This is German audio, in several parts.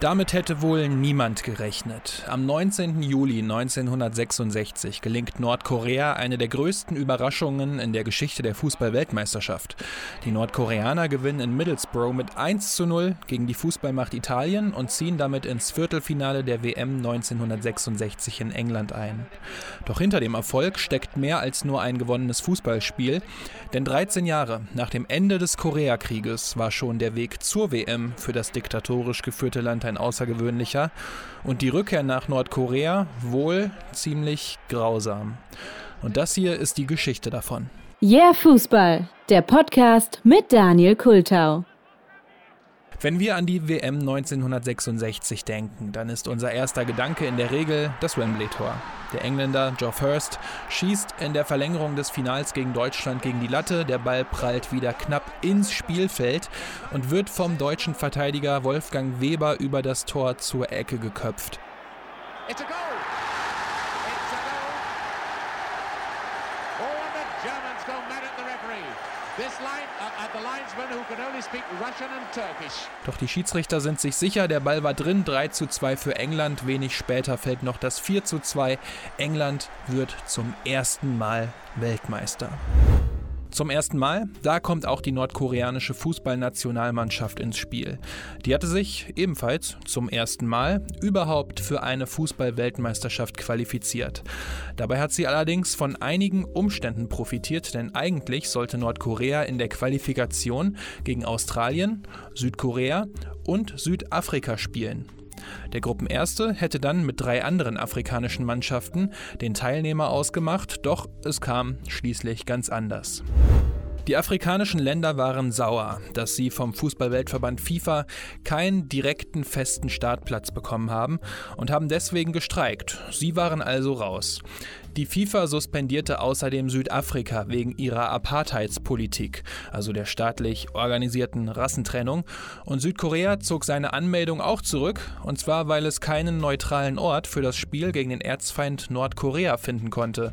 Damit hätte wohl niemand gerechnet. Am 19. Juli 1966 gelingt Nordkorea eine der größten Überraschungen in der Geschichte der Fußball-Weltmeisterschaft. Die Nordkoreaner gewinnen in Middlesbrough mit 1 zu 0 gegen die Fußballmacht Italien und ziehen damit ins Viertelfinale der WM 1966 in England ein. Doch hinter dem Erfolg steckt mehr als nur ein gewonnenes Fußballspiel, denn 13 Jahre nach dem Ende des Koreakrieges war schon der Weg zur WM für das diktatorisch geführte Land ein außergewöhnlicher und die Rückkehr nach Nordkorea wohl ziemlich grausam. Und das hier ist die Geschichte davon. Yeah Fußball, der Podcast mit Daniel Kultau. Wenn wir an die WM 1966 denken, dann ist unser erster Gedanke in der Regel das Wembley-Tor. Der Engländer Geoff Hurst schießt in der Verlängerung des Finals gegen Deutschland gegen die Latte. Der Ball prallt wieder knapp ins Spielfeld und wird vom deutschen Verteidiger Wolfgang Weber über das Tor zur Ecke geköpft. It's a goal. It's a goal. Oh, and the Germans go mad at the referee. This line doch die Schiedsrichter sind sich sicher, der Ball war drin, 3 zu 2 für England. Wenig später fällt noch das 4 zu 2. England wird zum ersten Mal Weltmeister. Zum ersten Mal, da kommt auch die nordkoreanische Fußballnationalmannschaft ins Spiel. Die hatte sich ebenfalls zum ersten Mal überhaupt für eine Fußballweltmeisterschaft qualifiziert. Dabei hat sie allerdings von einigen Umständen profitiert, denn eigentlich sollte Nordkorea in der Qualifikation gegen Australien, Südkorea und Südafrika spielen. Der Gruppenerste hätte dann mit drei anderen afrikanischen Mannschaften den Teilnehmer ausgemacht, doch es kam schließlich ganz anders. Die afrikanischen Länder waren sauer, dass sie vom Fußballweltverband FIFA keinen direkten festen Startplatz bekommen haben und haben deswegen gestreikt. Sie waren also raus. Die FIFA suspendierte außerdem Südafrika wegen ihrer Apartheidspolitik, also der staatlich organisierten Rassentrennung, und Südkorea zog seine Anmeldung auch zurück, und zwar weil es keinen neutralen Ort für das Spiel gegen den Erzfeind Nordkorea finden konnte.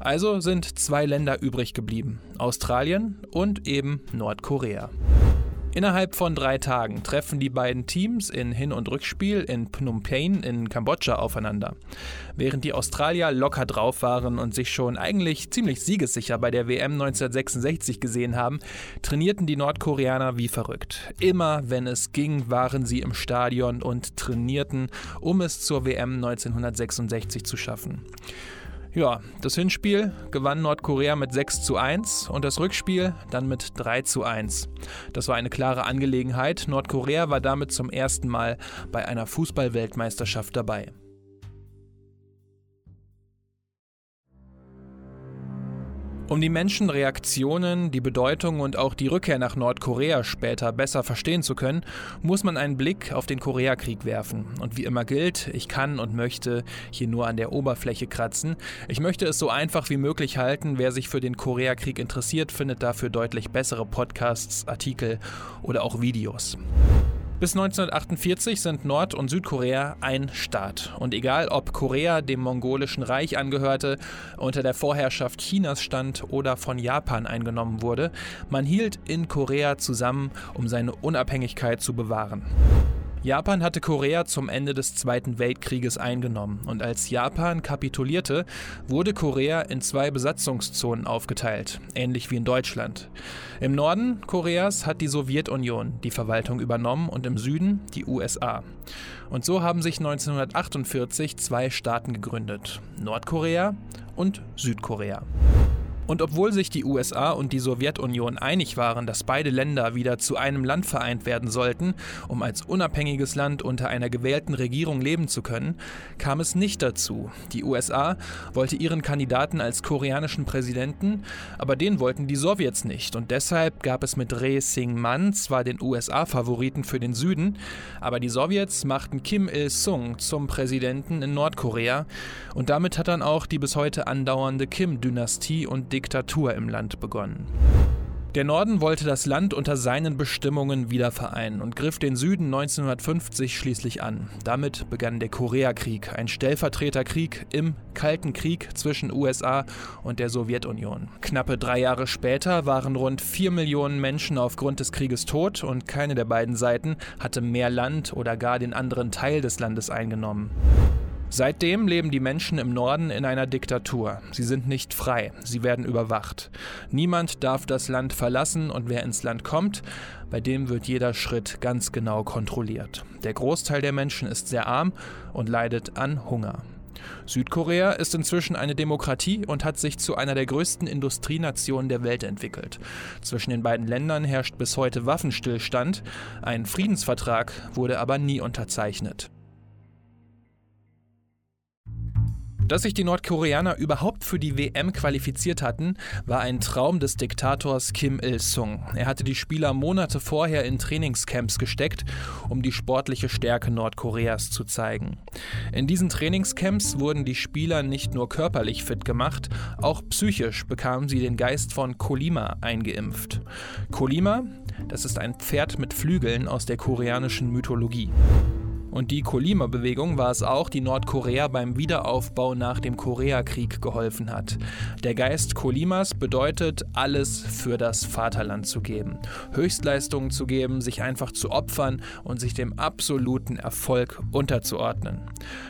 Also sind zwei Länder übrig geblieben, Australien und eben Nordkorea. Innerhalb von drei Tagen treffen die beiden Teams in Hin- und Rückspiel in Phnom Penh in Kambodscha aufeinander. Während die Australier locker drauf waren und sich schon eigentlich ziemlich siegessicher bei der WM 1966 gesehen haben, trainierten die Nordkoreaner wie verrückt. Immer wenn es ging, waren sie im Stadion und trainierten, um es zur WM 1966 zu schaffen. Ja, das Hinspiel gewann Nordkorea mit 6 zu 1 und das Rückspiel dann mit 3 zu 1. Das war eine klare Angelegenheit. Nordkorea war damit zum ersten Mal bei einer Fußballweltmeisterschaft dabei. Um die Menschenreaktionen, die Bedeutung und auch die Rückkehr nach Nordkorea später besser verstehen zu können, muss man einen Blick auf den Koreakrieg werfen. Und wie immer gilt, ich kann und möchte hier nur an der Oberfläche kratzen. Ich möchte es so einfach wie möglich halten. Wer sich für den Koreakrieg interessiert, findet dafür deutlich bessere Podcasts, Artikel oder auch Videos. Bis 1948 sind Nord- und Südkorea ein Staat. Und egal ob Korea dem mongolischen Reich angehörte, unter der Vorherrschaft Chinas stand oder von Japan eingenommen wurde, man hielt in Korea zusammen, um seine Unabhängigkeit zu bewahren. Japan hatte Korea zum Ende des Zweiten Weltkrieges eingenommen und als Japan kapitulierte, wurde Korea in zwei Besatzungszonen aufgeteilt, ähnlich wie in Deutschland. Im Norden Koreas hat die Sowjetunion die Verwaltung übernommen und im Süden die USA. Und so haben sich 1948 zwei Staaten gegründet, Nordkorea und Südkorea. Und obwohl sich die USA und die Sowjetunion einig waren, dass beide Länder wieder zu einem Land vereint werden sollten, um als unabhängiges Land unter einer gewählten Regierung leben zu können, kam es nicht dazu. Die USA wollte ihren Kandidaten als koreanischen Präsidenten, aber den wollten die Sowjets nicht und deshalb gab es mit Reh Sing-man zwar den USA-Favoriten für den Süden, aber die Sowjets machten Kim Il-sung zum Präsidenten in Nordkorea und damit hat dann auch die bis heute andauernde Kim-Dynastie und Diktatur im Land begonnen. Der Norden wollte das Land unter seinen Bestimmungen wieder vereinen und griff den Süden 1950 schließlich an. Damit begann der Koreakrieg, ein Stellvertreterkrieg im Kalten Krieg zwischen USA und der Sowjetunion. Knappe drei Jahre später waren rund vier Millionen Menschen aufgrund des Krieges tot und keine der beiden Seiten hatte mehr Land oder gar den anderen Teil des Landes eingenommen. Seitdem leben die Menschen im Norden in einer Diktatur. Sie sind nicht frei, sie werden überwacht. Niemand darf das Land verlassen und wer ins Land kommt, bei dem wird jeder Schritt ganz genau kontrolliert. Der Großteil der Menschen ist sehr arm und leidet an Hunger. Südkorea ist inzwischen eine Demokratie und hat sich zu einer der größten Industrienationen der Welt entwickelt. Zwischen den beiden Ländern herrscht bis heute Waffenstillstand. Ein Friedensvertrag wurde aber nie unterzeichnet. Dass sich die Nordkoreaner überhaupt für die WM qualifiziert hatten, war ein Traum des Diktators Kim Il-sung. Er hatte die Spieler Monate vorher in Trainingscamps gesteckt, um die sportliche Stärke Nordkoreas zu zeigen. In diesen Trainingscamps wurden die Spieler nicht nur körperlich fit gemacht, auch psychisch bekamen sie den Geist von Kolima eingeimpft. Kolima, das ist ein Pferd mit Flügeln aus der koreanischen Mythologie. Und die Kolima-Bewegung war es auch, die Nordkorea beim Wiederaufbau nach dem Koreakrieg geholfen hat. Der Geist Kolimas bedeutet, alles für das Vaterland zu geben, Höchstleistungen zu geben, sich einfach zu opfern und sich dem absoluten Erfolg unterzuordnen.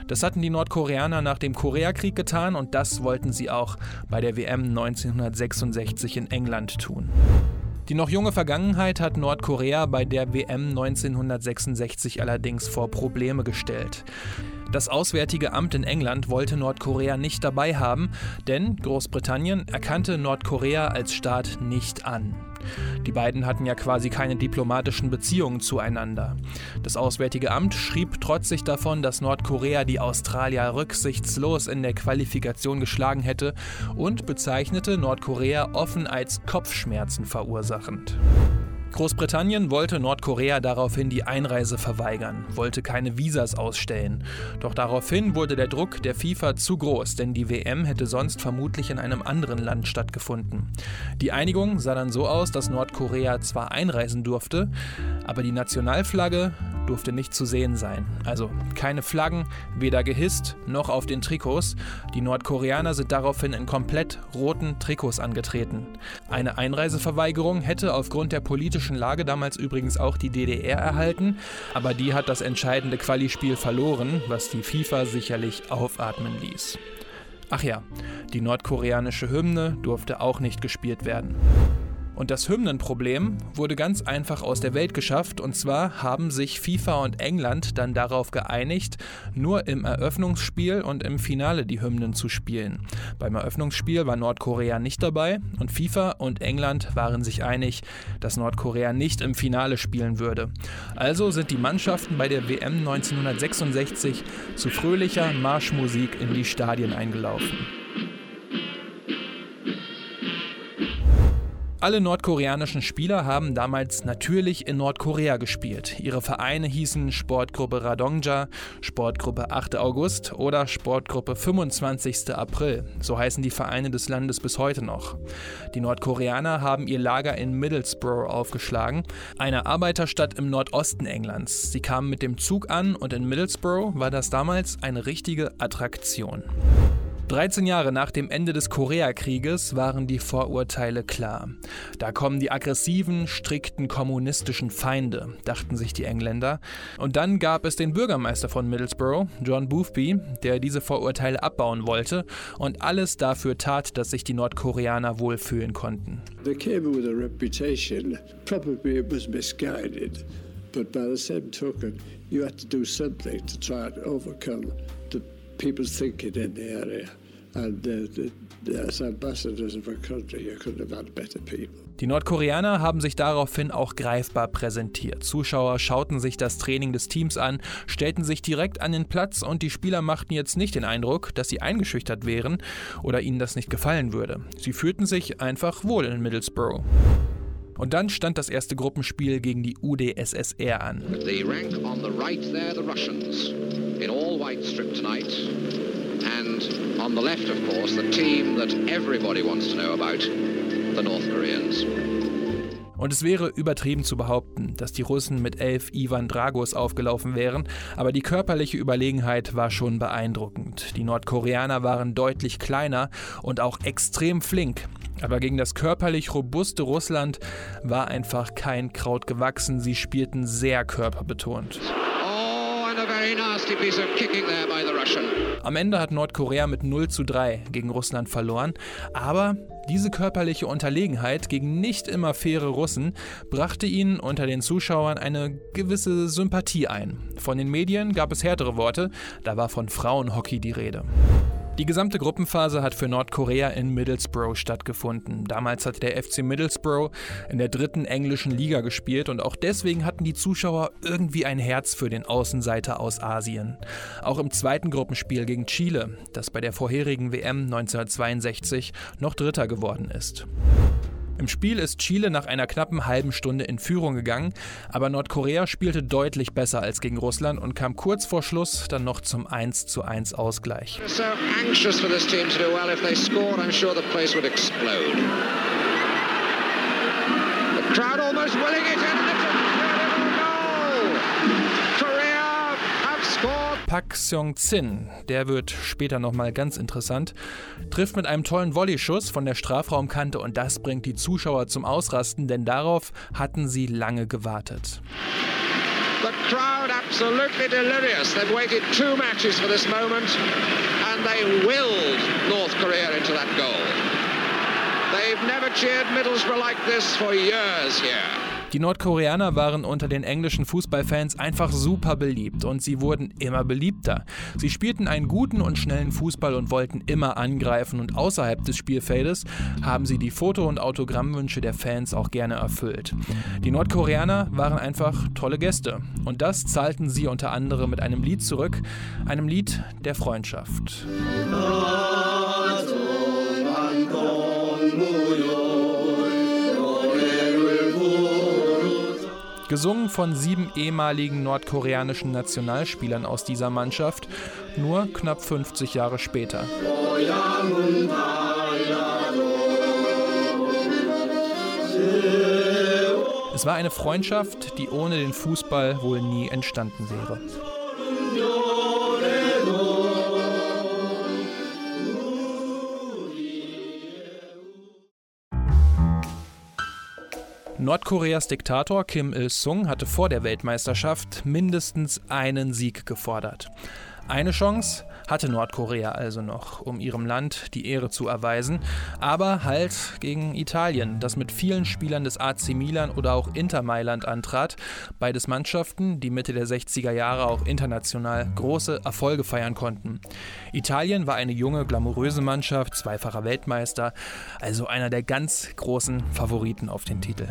Das hatten die Nordkoreaner nach dem Koreakrieg getan und das wollten sie auch bei der WM 1966 in England tun. Die noch junge Vergangenheit hat Nordkorea bei der WM 1966 allerdings vor Probleme gestellt. Das Auswärtige Amt in England wollte Nordkorea nicht dabei haben, denn Großbritannien erkannte Nordkorea als Staat nicht an. Die beiden hatten ja quasi keine diplomatischen Beziehungen zueinander. Das Auswärtige Amt schrieb trotzig davon, dass Nordkorea die Australier rücksichtslos in der Qualifikation geschlagen hätte und bezeichnete Nordkorea offen als Kopfschmerzen verursachend. Großbritannien wollte Nordkorea daraufhin die Einreise verweigern, wollte keine Visas ausstellen. Doch daraufhin wurde der Druck der FIFA zu groß, denn die WM hätte sonst vermutlich in einem anderen Land stattgefunden. Die Einigung sah dann so aus, dass Nordkorea zwar einreisen durfte, aber die Nationalflagge durfte nicht zu sehen sein. Also keine Flaggen, weder gehisst noch auf den Trikots. Die Nordkoreaner sind daraufhin in komplett roten Trikots angetreten. Eine Einreiseverweigerung hätte aufgrund der politischen Lage damals übrigens auch die DDR erhalten, aber die hat das entscheidende Qualispiel verloren, was die FIFA sicherlich aufatmen ließ. Ach ja, die nordkoreanische Hymne durfte auch nicht gespielt werden. Und das Hymnenproblem wurde ganz einfach aus der Welt geschafft. Und zwar haben sich FIFA und England dann darauf geeinigt, nur im Eröffnungsspiel und im Finale die Hymnen zu spielen. Beim Eröffnungsspiel war Nordkorea nicht dabei und FIFA und England waren sich einig, dass Nordkorea nicht im Finale spielen würde. Also sind die Mannschaften bei der WM 1966 zu fröhlicher Marschmusik in die Stadien eingelaufen. Alle nordkoreanischen Spieler haben damals natürlich in Nordkorea gespielt. Ihre Vereine hießen Sportgruppe Radongja, Sportgruppe 8. August oder Sportgruppe 25. April. So heißen die Vereine des Landes bis heute noch. Die Nordkoreaner haben ihr Lager in Middlesbrough aufgeschlagen, einer Arbeiterstadt im Nordosten Englands. Sie kamen mit dem Zug an und in Middlesbrough war das damals eine richtige Attraktion. 13 Jahre nach dem Ende des Koreakrieges waren die Vorurteile klar. Da kommen die aggressiven, strikten kommunistischen Feinde, dachten sich die Engländer. Und dann gab es den Bürgermeister von Middlesbrough, John Boothby, der diese Vorurteile abbauen wollte und alles dafür tat, dass sich die Nordkoreaner wohlfühlen konnten. They came with a reputation, probably it was misguided, but by the same token, you had to do something to try and overcome the people's thinking in the area. Die Nordkoreaner haben sich daraufhin auch greifbar präsentiert. Zuschauer schauten sich das Training des Teams an, stellten sich direkt an den Platz und die Spieler machten jetzt nicht den Eindruck, dass sie eingeschüchtert wären oder ihnen das nicht gefallen würde. Sie fühlten sich einfach wohl in Middlesbrough. Und dann stand das erste Gruppenspiel gegen die UdSSR an. The rank on the right there, the Russians. In all white strip tonight. And on the left, of course, the team that everybody wants to know about, the North Koreans. Und es wäre übertrieben zu behaupten, dass die Russen mit elf Ivan Dragos aufgelaufen wären, aber die körperliche Überlegenheit war schon beeindruckend. Die Nordkoreaner waren deutlich kleiner und auch extrem flink. Aber gegen das körperlich robuste Russland war einfach kein Kraut gewachsen. Sie spielten sehr körperbetont. Am Ende hat Nordkorea mit 0 zu 3 gegen Russland verloren, aber diese körperliche Unterlegenheit gegen nicht immer faire Russen brachte ihnen unter den Zuschauern eine gewisse Sympathie ein. Von den Medien gab es härtere Worte, da war von Frauenhockey die Rede. Die gesamte Gruppenphase hat für Nordkorea in Middlesbrough stattgefunden. Damals hat der FC Middlesbrough in der dritten englischen Liga gespielt und auch deswegen hatten die Zuschauer irgendwie ein Herz für den Außenseiter aus Asien. Auch im zweiten Gruppenspiel gegen Chile, das bei der vorherigen WM 1962 noch Dritter geworden ist. Im Spiel ist Chile nach einer knappen halben Stunde in Führung gegangen, aber Nordkorea spielte deutlich besser als gegen Russland und kam kurz vor Schluss dann noch zum 1 zu 1 Ausgleich. So anxious. The crowd almost willing it in. Pak Seong-Zin, der wird später nochmal ganz interessant, trifft mit einem tollen Volleyschuss von der Strafraumkante und das bringt die Zuschauer zum Ausrasten, denn darauf hatten sie lange gewartet. The crowd absolutely delirious. They've waited two matches for this moment and they willed North Korea into that goal. They've never cheered Middlesbrough like this for years here. Die Nordkoreaner waren unter den englischen Fußballfans einfach super beliebt und sie wurden immer beliebter. Sie spielten einen guten und schnellen Fußball und wollten immer angreifen und außerhalb des Spielfeldes haben sie die Foto- und Autogrammwünsche der Fans auch gerne erfüllt. Die Nordkoreaner waren einfach tolle Gäste und das zahlten sie unter anderem mit einem Lied zurück, einem Lied der Freundschaft. Gesungen von sieben ehemaligen nordkoreanischen Nationalspielern aus dieser Mannschaft, nur knapp 50 Jahre später. Es war eine Freundschaft, die ohne den Fußball wohl nie entstanden wäre. Nordkoreas Diktator Kim Il-sung hatte vor der Weltmeisterschaft mindestens einen Sieg gefordert. Eine Chance hatte Nordkorea also noch, um ihrem Land die Ehre zu erweisen, aber halt gegen Italien, das mit vielen Spielern des AC Milan oder auch Inter Mailand antrat, beides Mannschaften, die Mitte der 60er Jahre auch international große Erfolge feiern konnten. Italien war eine junge, glamouröse Mannschaft, zweifacher Weltmeister, also einer der ganz großen Favoriten auf den Titel.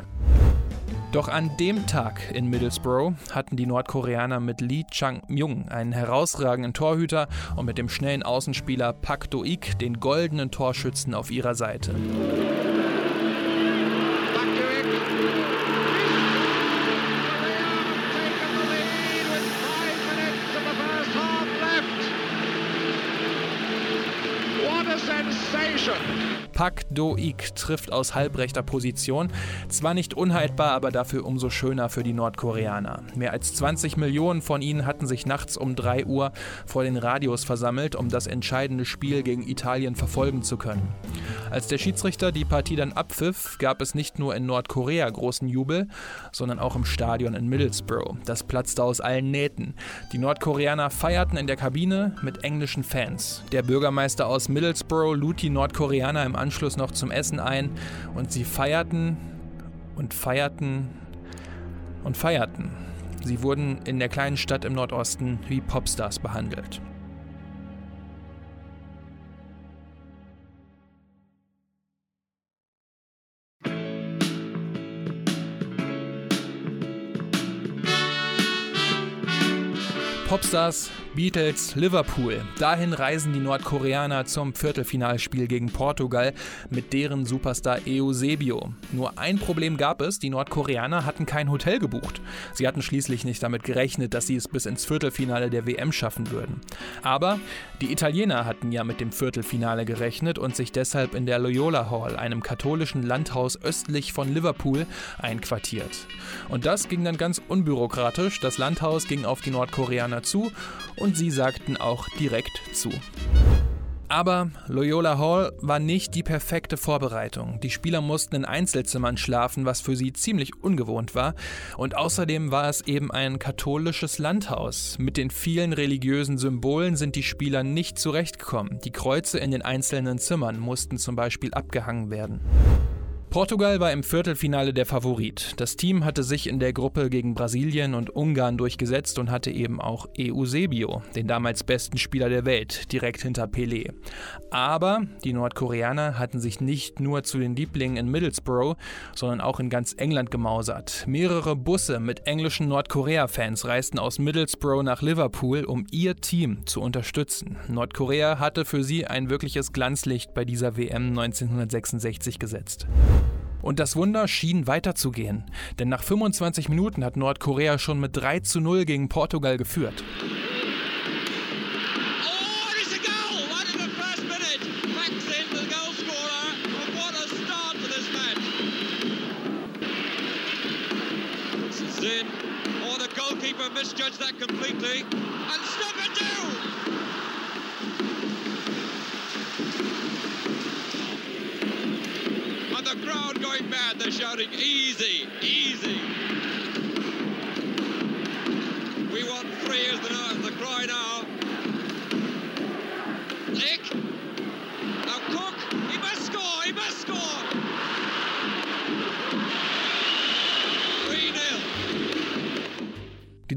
Doch an dem Tag in Middlesbrough hatten die Nordkoreaner mit Lee Chang-myung einen herausragenden Torhüter und mit dem schnellen Außenspieler Pak Do-ik den goldenen Torschützen auf ihrer Seite. What a sensation! Pak Do-ik trifft aus halbrechter Position. Zwar nicht unhaltbar, aber dafür umso schöner für die Nordkoreaner. Mehr als 20 Millionen von ihnen hatten sich nachts um 3 Uhr vor den Radios versammelt, um das entscheidende Spiel gegen Italien verfolgen zu können. Als der Schiedsrichter die Partie dann abpfiff, gab es nicht nur in Nordkorea großen Jubel, sondern auch im Stadion in Middlesbrough. Das platzte aus allen Nähten. Die Nordkoreaner feierten in der Kabine mit englischen Fans. Der Bürgermeister aus Middlesbrough lud die Nordkoreaner im Anschluss Anschluss noch zum Essen ein und sie feierten und feierten und feierten. Sie wurden in der kleinen Stadt im Nordosten wie Popstars behandelt. Popstars Beatles, Liverpool. Dahin reisen die Nordkoreaner zum Viertelfinalspiel gegen Portugal mit deren Superstar Eusebio. Nur ein Problem gab es, die Nordkoreaner hatten kein Hotel gebucht. Sie hatten schließlich nicht damit gerechnet, dass sie es bis ins Viertelfinale der WM schaffen würden. Aber die Italiener hatten ja mit dem Viertelfinale gerechnet und sich deshalb in der Loyola Hall, einem katholischen Landhaus östlich von Liverpool, einquartiert. Und das ging dann ganz unbürokratisch. Das Landhaus ging auf die Nordkoreaner zu und sie sagten auch direkt zu. Aber Loyola Hall war nicht die perfekte Vorbereitung. Die Spieler mussten in Einzelzimmern schlafen, was für sie ziemlich ungewohnt war. Und außerdem war es eben ein katholisches Landhaus. Mit den vielen religiösen Symbolen sind die Spieler nicht zurechtgekommen. Die Kreuze in den einzelnen Zimmern mussten zum Beispiel abgehangen werden. Portugal war im Viertelfinale der Favorit. Das Team hatte sich in der Gruppe gegen Brasilien und Ungarn durchgesetzt und hatte eben auch Eusebio, den damals besten Spieler der Welt, direkt hinter Pelé. Aber die Nordkoreaner hatten sich nicht nur zu den Lieblingen in Middlesbrough, sondern auch in ganz England gemausert. Mehrere Busse mit englischen Nordkorea-Fans reisten aus Middlesbrough nach Liverpool, um ihr Team zu unterstützen. Nordkorea hatte für sie ein wirkliches Glanzlicht bei dieser WM 1966 gesetzt. Und das Wunder schien weiterzugehen, denn nach 25 Minuten hat Nordkorea schon mit 3 zu 0 gegen Portugal geführt. Oh, misjudged that completely. And stop it going mad. They're shouting, easy, easy.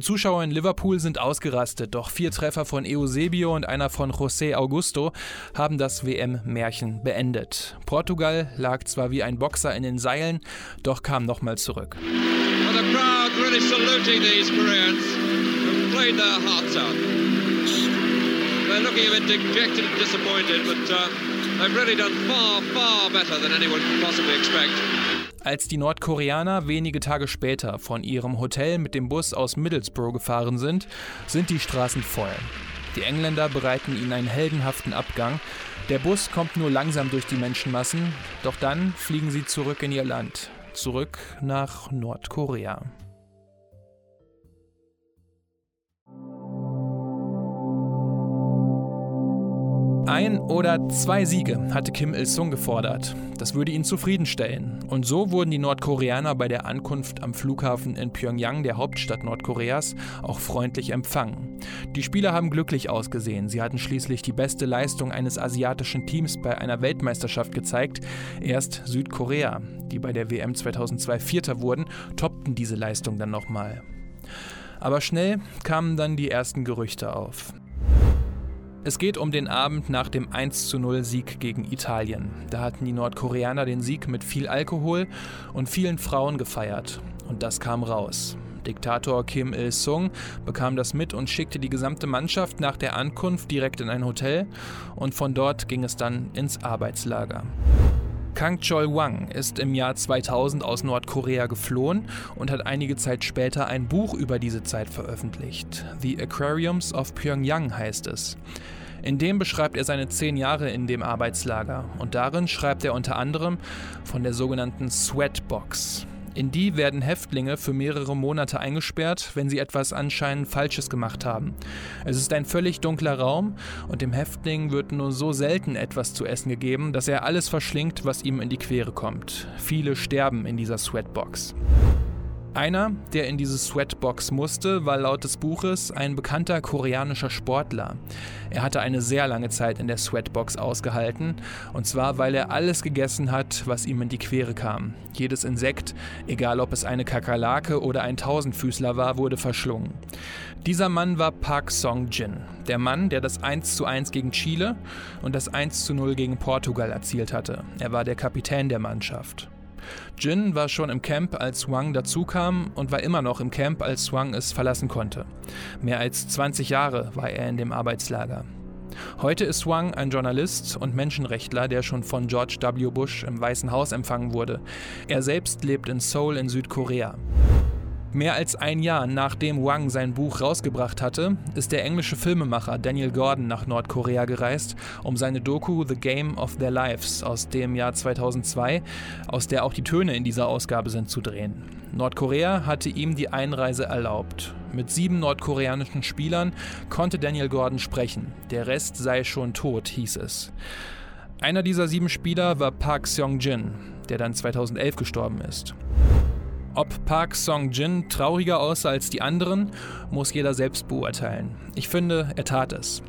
Zuschauer in Liverpool sind ausgerastet, doch vier Treffer von Eusebio und einer von José Augusto haben das WM-Märchen beendet. Portugal lag zwar wie ein Boxer in den Seilen, doch kam nochmal zurück. They're looking a bit dejected and disappointed, but uh, they've really done far, far better than anyone could possibly expect. Als die Nordkoreaner wenige Tage später von ihrem Hotel mit dem Bus aus Middlesbrough gefahren sind, sind die Straßen voll. Die Engländer bereiten ihnen einen heldenhaften Abgang. Der Bus kommt nur langsam durch die Menschenmassen, doch dann fliegen sie zurück in ihr Land, zurück nach Nordkorea. Ein oder zwei Siege hatte Kim Il-sung gefordert. Das würde ihn zufriedenstellen. Und so wurden die Nordkoreaner bei der Ankunft am Flughafen in Pyongyang, der Hauptstadt Nordkoreas, auch freundlich empfangen. Die Spieler haben glücklich ausgesehen. Sie hatten schließlich die beste Leistung eines asiatischen Teams bei einer Weltmeisterschaft gezeigt. Erst Südkorea, die bei der WM 2002 Vierter wurden, toppten diese Leistung dann nochmal. Aber schnell kamen dann die ersten Gerüchte auf. Es geht um den Abend nach dem 10 Sieg gegen Italien. Da hatten die Nordkoreaner den Sieg mit viel Alkohol und vielen Frauen gefeiert. Und das kam raus. Diktator Kim Il-sung bekam das mit und schickte die gesamte Mannschaft nach der Ankunft direkt in ein Hotel und von dort ging es dann ins Arbeitslager. Kang Chol-wang ist im Jahr 2000 aus Nordkorea geflohen und hat einige Zeit später ein Buch über diese Zeit veröffentlicht. The Aquariums of Pyongyang heißt es. In dem beschreibt er seine zehn Jahre in dem Arbeitslager und darin schreibt er unter anderem von der sogenannten Sweatbox. In die werden Häftlinge für mehrere Monate eingesperrt, wenn sie etwas anscheinend Falsches gemacht haben. Es ist ein völlig dunkler Raum und dem Häftling wird nur so selten etwas zu essen gegeben, dass er alles verschlingt, was ihm in die Quere kommt. Viele sterben in dieser Sweatbox. Einer, der in diese Sweatbox musste, war laut des Buches ein bekannter koreanischer Sportler. Er hatte eine sehr lange Zeit in der Sweatbox ausgehalten, und zwar weil er alles gegessen hat, was ihm in die Quere kam. Jedes Insekt, egal ob es eine Kakerlake oder ein Tausendfüßler war, wurde verschlungen. Dieser Mann war Park Song-jin, der Mann, der das 1:1 gegen Chile und das 1:0 gegen Portugal erzielt hatte. Er war der Kapitän der Mannschaft. Jin war schon im Camp, als Wang dazukam und war immer noch im Camp, als Wang es verlassen konnte. Mehr als 20 Jahre war er in dem Arbeitslager. Heute ist Wang ein Journalist und Menschenrechtler, der schon von George W. Bush im Weißen Haus empfangen wurde. Er selbst lebt in Seoul in Südkorea. Mehr als ein Jahr nachdem Wang sein Buch rausgebracht hatte, ist der englische Filmemacher Daniel Gordon nach Nordkorea gereist, um seine Doku The Game of Their Lives aus dem Jahr 2002, aus der auch die Töne in dieser Ausgabe sind, zu drehen. Nordkorea hatte ihm die Einreise erlaubt. Mit sieben nordkoreanischen Spielern konnte Daniel Gordon sprechen. Der Rest sei schon tot, hieß es. Einer dieser sieben Spieler war Park Seong-jin, der dann 2011 gestorben ist. Ob Park Song-jin trauriger aussah als die anderen, muss jeder selbst beurteilen. Ich finde, er tat es.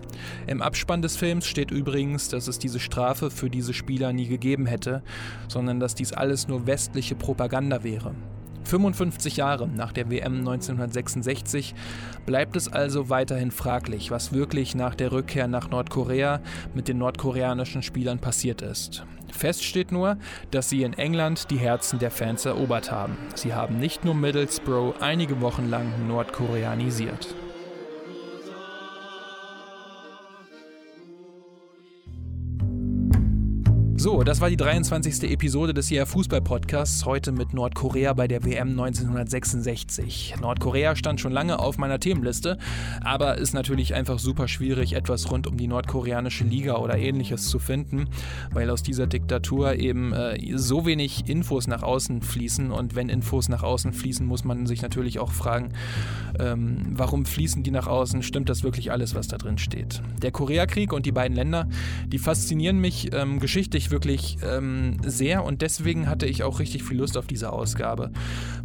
Im Abspann des Films steht übrigens, dass es diese Strafe für diese Spieler nie gegeben hätte, sondern dass dies alles nur westliche Propaganda wäre. 55 Jahre nach der WM 1966 bleibt es also weiterhin fraglich, was wirklich nach der Rückkehr nach Nordkorea mit den nordkoreanischen Spielern passiert ist. Fest steht nur, dass sie in England die Herzen der Fans erobert haben. Sie haben nicht nur Middlesbrough einige Wochen lang nordkoreanisiert. So, das war die 23. Episode des ER Fußball Podcasts, heute mit Nordkorea bei der WM 1966. Nordkorea stand schon lange auf meiner Themenliste, aber ist natürlich einfach super schwierig, etwas rund um die nordkoreanische Liga oder ähnliches zu finden, weil aus dieser Diktatur eben äh, so wenig Infos nach außen fließen und wenn Infos nach außen fließen, muss man sich natürlich auch fragen, ähm, warum fließen die nach außen? Stimmt das wirklich alles, was da drin steht? Der Koreakrieg und die beiden Länder, die faszinieren mich ähm, geschichtlich wirklich ähm, sehr und deswegen hatte ich auch richtig viel Lust auf diese Ausgabe.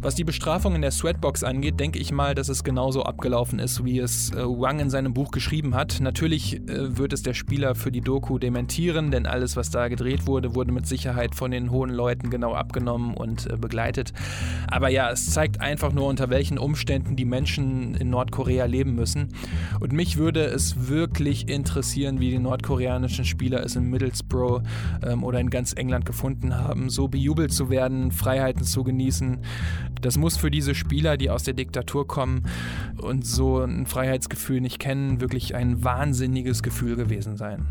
Was die Bestrafung in der Sweatbox angeht, denke ich mal, dass es genauso abgelaufen ist, wie es äh, Wang in seinem Buch geschrieben hat. Natürlich äh, wird es der Spieler für die Doku dementieren, denn alles, was da gedreht wurde, wurde mit Sicherheit von den hohen Leuten genau abgenommen und äh, begleitet. Aber ja, es zeigt einfach nur, unter welchen Umständen die Menschen in Nordkorea leben müssen. Und mich würde es wirklich interessieren, wie die nordkoreanischen Spieler es in Middlesbrough ähm, ähm, oder in ganz England gefunden haben, so bejubelt zu werden, Freiheiten zu genießen. Das muss für diese Spieler, die aus der Diktatur kommen und so ein Freiheitsgefühl nicht kennen, wirklich ein wahnsinniges Gefühl gewesen sein.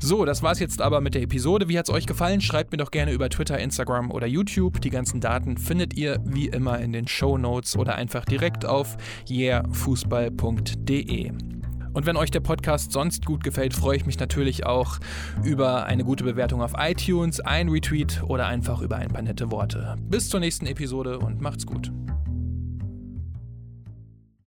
So, das war's jetzt aber mit der Episode. Wie hat's euch gefallen? Schreibt mir doch gerne über Twitter, Instagram oder YouTube. Die ganzen Daten findet ihr wie immer in den Show Notes oder einfach direkt auf yeahfußball.de. Und wenn euch der Podcast sonst gut gefällt, freue ich mich natürlich auch über eine gute Bewertung auf iTunes, ein Retweet oder einfach über ein paar nette Worte. Bis zur nächsten Episode und macht's gut.